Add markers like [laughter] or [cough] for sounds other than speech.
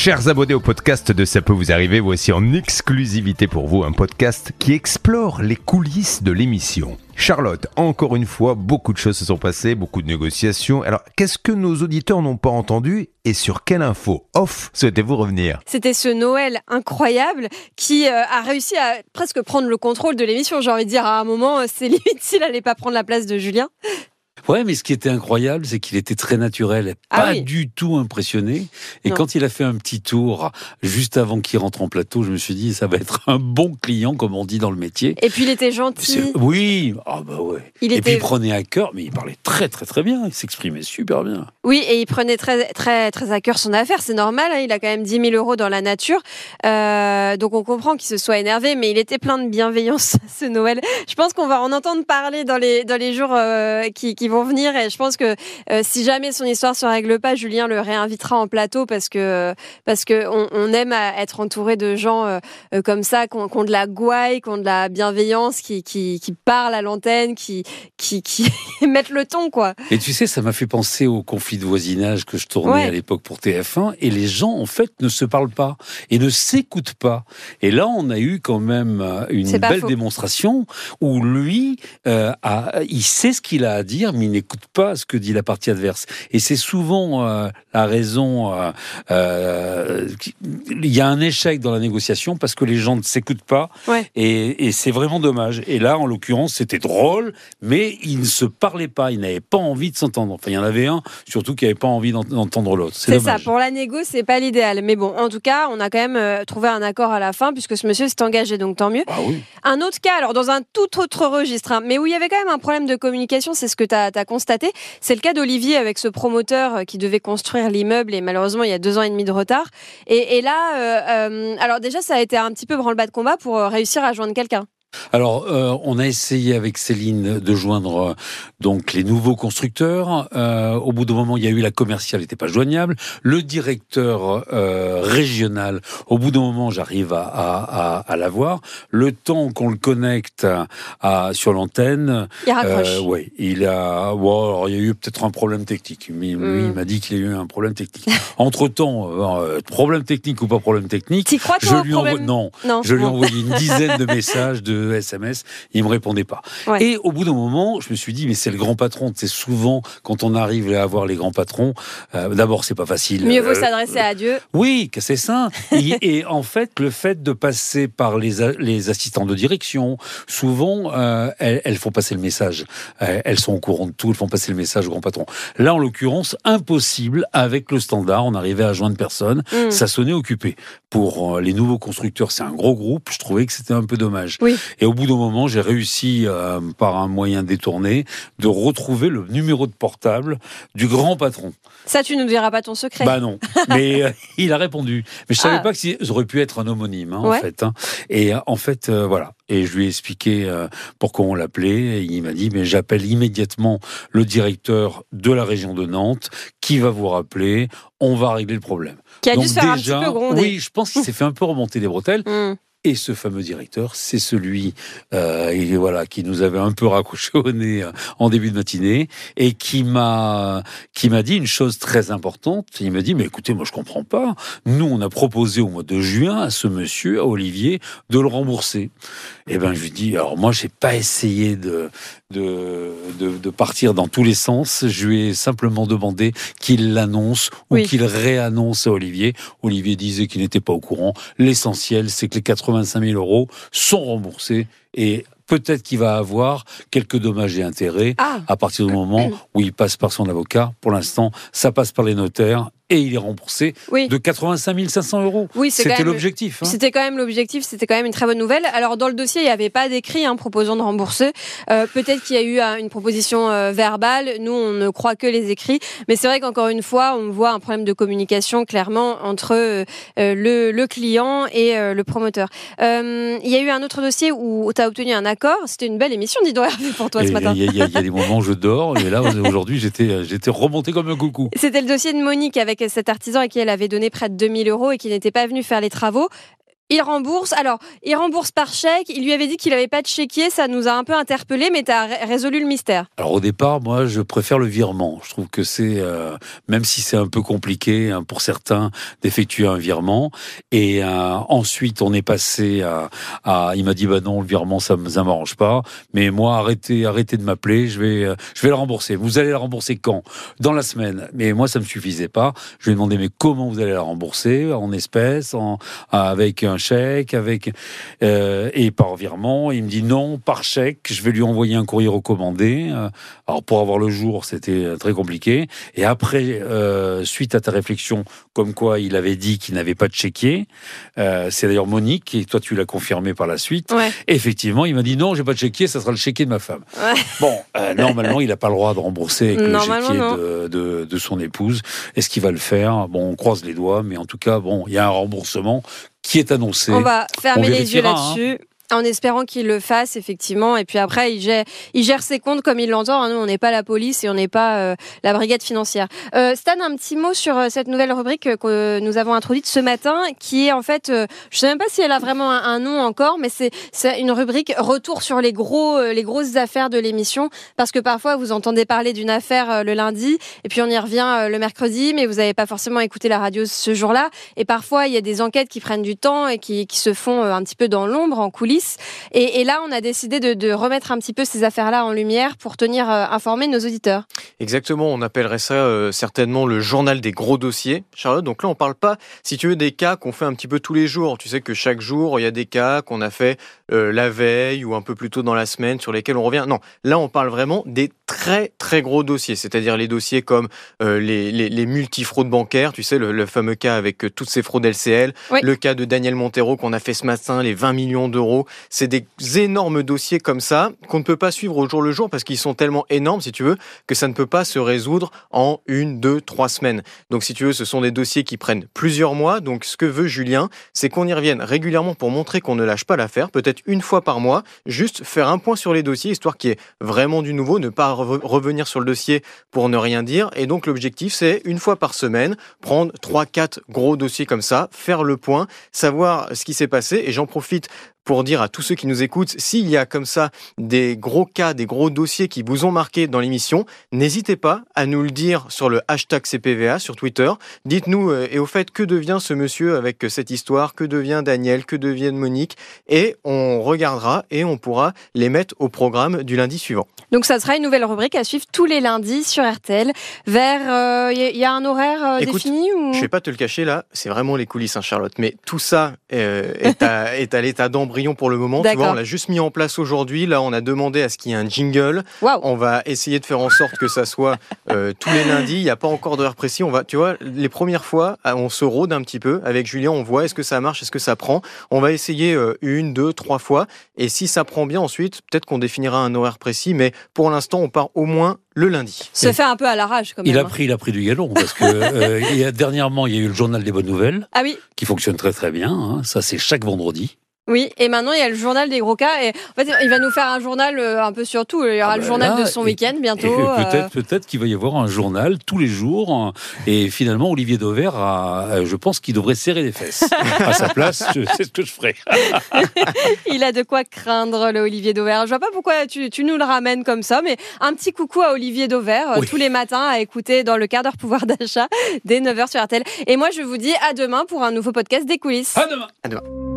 Chers abonnés au podcast de Ça peut vous arriver, voici en exclusivité pour vous un podcast qui explore les coulisses de l'émission. Charlotte, encore une fois, beaucoup de choses se sont passées, beaucoup de négociations. Alors, qu'est-ce que nos auditeurs n'ont pas entendu et sur quelle info off souhaitez-vous revenir? C'était ce Noël incroyable qui euh, a réussi à presque prendre le contrôle de l'émission. J'ai envie de dire à un moment, euh, c'est [laughs] limite s'il n'allait pas prendre la place de Julien. Ouais, mais ce qui était incroyable, c'est qu'il était très naturel, Ah pas oui. du tout impressionné. Et Non. quand il a fait un petit tour juste avant qu'il rentre en plateau, je me suis dit, ça va être un bon client, comme on dit dans le métier. Et puis il était gentil. Oui, ah bah ouais. Il Et puis il prenait à cœur, mais il parlait très très très bien, il s'exprimait super bien. Oui, et il prenait très, très, très à cœur son affaire. C'est normal, hein, il a quand même 10 000 euros dans la nature. Euh, donc on comprend qu'il se soit énervé, mais il était plein de bienveillance [laughs] ce Noël. Je pense qu'on va en entendre parler dans les, dans les jours euh, qui, qui vont venir. Et je pense que euh, si jamais son histoire se règle pas, Julien le réinvitera en plateau parce que, parce que on, on aime à être entouré de gens euh, euh, comme ça, qui ont, de la gouaille, qui ont de la bienveillance, qui, qui, qui parlent à l'antenne, qui, qui, qui [laughs] mettent le ton, quoi. Et tu sais, ça m'a fait penser au conflit de voisinage que je tournais Ouais. à l'époque pour TF1. Et les gens, en fait, ne se parlent pas et ne s'écoutent pas. Et là, on a eu quand même euh, une belle faux. démonstration où lui, euh, a, il sait ce qu'il a à dire, mais il n'écoute pas ce que dit la partie adverse. Et c'est souvent euh, la raison. euh, euh, il y a un échec dans la négociation parce que les gens ne s'écoutent pas. Ouais. Et, et c'est vraiment dommage. Et là, en l'occurrence, c'était drôle, mais ils ne se parlaient pas. Ils n'avaient pas envie de s'entendre. Enfin, il y en avait un, surtout, qui n'avait pas envie d'ent- d'entendre l'autre. C'est ça, pour la négo, c'est pas l'idéal. Mais bon, en tout cas, on a quand même trouvé un accord à la fin, puisque ce monsieur s'est engagé, donc tant mieux. Ah oui. Un autre cas, alors dans un tout autre registre, hein, mais où il y avait quand même un problème de communication, c'est ce que tu as, constaté, c'est le cas d'Olivier avec ce promoteur euh, qui devait construire l'immeuble, et malheureusement, il y a deux ans et demi de retard. Et, là, euh, euh, alors déjà, ça a été un petit peu branle-bas de combat pour réussir à joindre quelqu'un. Alors, euh, on a essayé avec Céline de joindre euh, donc les nouveaux constructeurs. Euh, au bout d'un moment, il y a eu la commerciale, n'était pas joignable. Le directeur euh, régional, au bout d'un moment, j'arrive à, à, à, à l'avoir. Le temps qu'on le connecte à, sur l'antenne, Il. Euh, ouais, il a. Bon, alors, il y a eu peut-être un problème technique. Mais lui, Mm. il m'a dit qu'il y a eu un problème technique. [laughs] Entre temps, problème technique ou pas problème technique, crois, je lui envoie non. Non, Je lui envoyé une dizaine de [laughs] messages, de SMS, il me répondait pas. Ouais. Et au bout d'un moment, je me suis dit, mais c'est le grand patron. C'est souvent quand on arrive à avoir les grands patrons. euh, D'abord, c'est pas facile. Mieux vaut Euh, s'adresser à Dieu. oui, que c'est ça. et, et en fait, le fait de passer par les, assistants de direction, souvent, euh, elles, elles font passer le message. Euh, elles sont au courant de tout, elles font passer le message au grand patron. Là, en l'occurrence, impossible avec le standard. On arrivait à joindre personne. Mm. Ça sonnait occupé. Pour les nouveaux constructeurs, c'est un gros groupe. Je trouvais que c'était un peu dommage. Oui. Et au bout d'un moment, j'ai réussi, euh, par un moyen détourné, de retrouver le numéro de portable du grand patron. Ça, tu ne nous diras pas ton secret. Bah non, mais euh, [laughs] il a répondu. Mais je savais Ah. pas que ça aurait pu être un homonyme, hein, Ouais. en fait. hein. Et euh, en fait, euh, voilà. Et je lui ai expliqué euh, pourquoi on l'appelait. Et il m'a dit, mais j'appelle immédiatement le directeur de la région de Nantes, qui va vous rappeler. On va régler le problème. qui a dû se faire déjà, un petit peu gronder. oui, je pense qu'il s'est fait un peu remonter les bretelles. [laughs] Mm. Et ce fameux directeur, c'est celui euh, et voilà qui nous avait un peu raccroché au nez euh, en début de matinée et qui m'a qui m'a dit une chose très importante. Il m'a dit mais écoutez moi je comprends pas. Nous on a proposé au mois de juin à ce monsieur à Olivier de le rembourser. Et ben je lui dis alors moi j'ai pas essayé de de, de de partir dans tous les sens. Je lui ai simplement demandé qu'il l'annonce ou Oui. qu'il réannonce à Olivier. Olivier disait qu'il n'était pas au courant. L'essentiel, c'est que les 85 000 euros sont remboursés et peut-être qu'il va avoir quelques dommages et intérêts Ah, à partir du moment où il passe par son avocat. Pour l'instant, ça passe par les notaires et il est remboursé oui. de 85 500 euros. Oui, C'était l'objectif. hein. C'était quand même l'objectif, c'était quand même une très bonne nouvelle. Alors dans le dossier, il n'y avait pas d'écrit hein, proposant de rembourser. Euh, Peut-être qu'il y a eu euh, une proposition euh, verbale. Nous, on ne croit que les écrits. Mais c'est vrai qu'encore une fois, on voit un problème de communication clairement entre le, le client et le promoteur. Il y a eu un autre dossier où tu as obtenu un accord. C'était une belle émission, dis donc pour toi Et ce matin. Il y, a- y y des moments où je dors, et là [laughs] aujourd'hui j'étais j'étais remonté comme un coucou. C'était le dossier de Monique avec cet artisan à qui elle avait donné près de 2000 euros et qui n'était pas venu faire les travaux. Il rembourse. Alors, il rembourse par chèque. Il lui avait dit qu'il n'avait pas de chéquier. Ça nous a un peu interpellé, mais tu as résolu le mystère. Alors, au départ, moi, je préfère le virement. Je trouve que c'est, euh, même si c'est un peu compliqué hein, pour certains d'effectuer un virement. Et euh, ensuite, on est passé à, il m'a dit, bah non, le virement, ça ne m'arrange pas. Mais moi, arrêtez, arrêtez de m'appeler. Je vais, euh, je vais le rembourser. Vous allez la rembourser quand? Dans la semaine. Mais moi, ça me suffisait pas. Je lui ai demandé, mais comment vous allez la rembourser? En espèces, en, avec un chèque, avec euh, et par virement. Il me dit non, par chèque. Je vais lui envoyer un courrier recommandé. Euh, alors pour avoir le jour, c'était très compliqué. Et après, euh, suite à ta réflexion, comme quoi il avait dit qu'il n'avait pas de chéquier, c'est d'ailleurs Monique et toi tu l'as confirmé par la suite. effectivement, il m'a dit non, j'ai pas de chéquier, ça sera le chéquier de ma femme. Bon, normalement, il n'a pas le droit de rembourser avec le chéquier de, de, de son épouse. Est-ce qu'il va le faire? Bon, on croise les doigts, mais en tout cas, bon, il y a un remboursement qui est annoncé. On va fermer les yeux hein. En espérant qu'il le fasse, effectivement. Et puis après, il gère, il gère ses comptes comme il l'entend. Hein. Nous, on n'est pas la police et on n'est pas euh, la brigade financière. Euh, Stan, un petit mot sur euh, cette nouvelle rubrique que nous avons introduite ce matin, qui est en fait, euh, je sais même pas si elle a vraiment un, nom encore, mais c'est une rubrique retour sur les gros, les grosses affaires de l'émission. Parce que parfois, vous entendez parler d'une affaire le lundi, et puis on y revient le mercredi, mais vous n'avez pas forcément écouté la radio ce jour-là. Et parfois, il y a des enquêtes qui prennent du temps et qui, qui se font un petit peu dans l'ombre, en coulisses. Et, là, on a décidé de, remettre un petit peu ces affaires-là en lumière pour tenir euh, informés nos auditeurs. Exactement, on appellerait ça euh, certainement le journal des gros dossiers, Charlotte. Donc là, on parle pas, si tu veux, des cas qu'on fait un petit peu tous les jours. Tu sais que chaque jour, il y a des cas qu'on a fait euh, la veille ou un peu plus tôt dans la semaine sur lesquels on revient. Non, là, on parle vraiment des très très gros dossiers, c'est-à-dire les dossiers comme les, les, multifraudes bancaires, tu sais, le, fameux cas avec toutes ces fraudes LCL, le cas de Daniel Montero qu'on a fait ce matin, les 20 millions d'euros. C'est des énormes dossiers comme ça qu'on ne peut pas suivre au jour le jour parce qu'ils sont tellement énormes, si tu veux, que ça ne peut pas se résoudre en une, deux, trois semaines. Donc, si tu veux, ce sont des dossiers qui prennent plusieurs mois. Donc, ce que veut Julien, c'est qu'on y revienne régulièrement pour montrer qu'on ne lâche pas l'affaire, peut-être une fois par mois, juste faire un point sur les dossiers, histoire qu'il y ait vraiment du nouveau, ne pas revenir sur le dossier pour ne rien dire. Et donc, l'objectif, c'est une fois par semaine, prendre trois, quatre gros dossiers comme ça, faire le point, savoir ce qui s'est passé. Et j'en profite pour dire à tous ceux qui nous écoutent, s'il y a comme ça des gros cas, des gros dossiers qui vous ont marqué dans l'émission, n'hésitez pas à nous le dire sur le hashtag CPVA sur Twitter. Dites-nous, euh, et au fait, que devient ce monsieur avec cette histoire Que devient Daniel Que devient Monique Et on regardera et on pourra les mettre au programme du lundi suivant. Donc ça sera une nouvelle rubrique à suivre tous les lundis sur RTL. Vers, il euh, y, a un horaire euh, défini ou... Je vais pas te le cacher là, c'est vraiment les coulisses, hein, Charlotte. Mais tout ça est, à, [laughs] est à l'état pour le moment. Tu vois, on l'a juste mis en place aujourd'hui. Là, on a demandé à ce qu'il y ait un jingle. On va essayer de faire en sorte que ça soit [laughs] euh, tous les lundis. Il n'y a pas encore d'heure précis. On va, tu vois, les premières fois, ah, on se rôde un petit peu avec Julien. On voit est-ce que ça marche, est-ce que ça prend? On va essayer euh, une, deux, trois fois. Et si ça prend bien ensuite, peut-être qu'on définira un horaire précis. Mais pour l'instant, on part au moins le lundi. Se fait un peu à l'arrache même. Il a hein. pris, il a pris du galon parce que euh, [laughs] dernièrement il y a eu le journal des bonnes nouvelles. Ah oui. Qui fonctionne très très bien. Hein. Ça c'est chaque vendredi. Oui, et maintenant il y a le journal des gros cas. Et en fait, il va nous faire un journal euh, un peu sur tout. Il y aura ah le bah journal de son week-end bientôt. Euh. Peut-être, peut-être qu'il va y avoir un journal tous les jours. Et finalement, Olivier Dauvert, a, je pense qu'il devrait serrer les fesses. [laughs] à sa place, c'est ce que je ferai. [laughs] il a de quoi craindre, le Olivier Dauvert. Je vois pas pourquoi tu, tu nous le ramènes comme ça, mais un petit coucou à Olivier Dauvert euh, tous les matins à écouter dans le quart d'heure pouvoir d'achat dès 9h sur RTL. Et moi, je vous dis à demain pour un nouveau podcast des coulisses. À demain. À demain.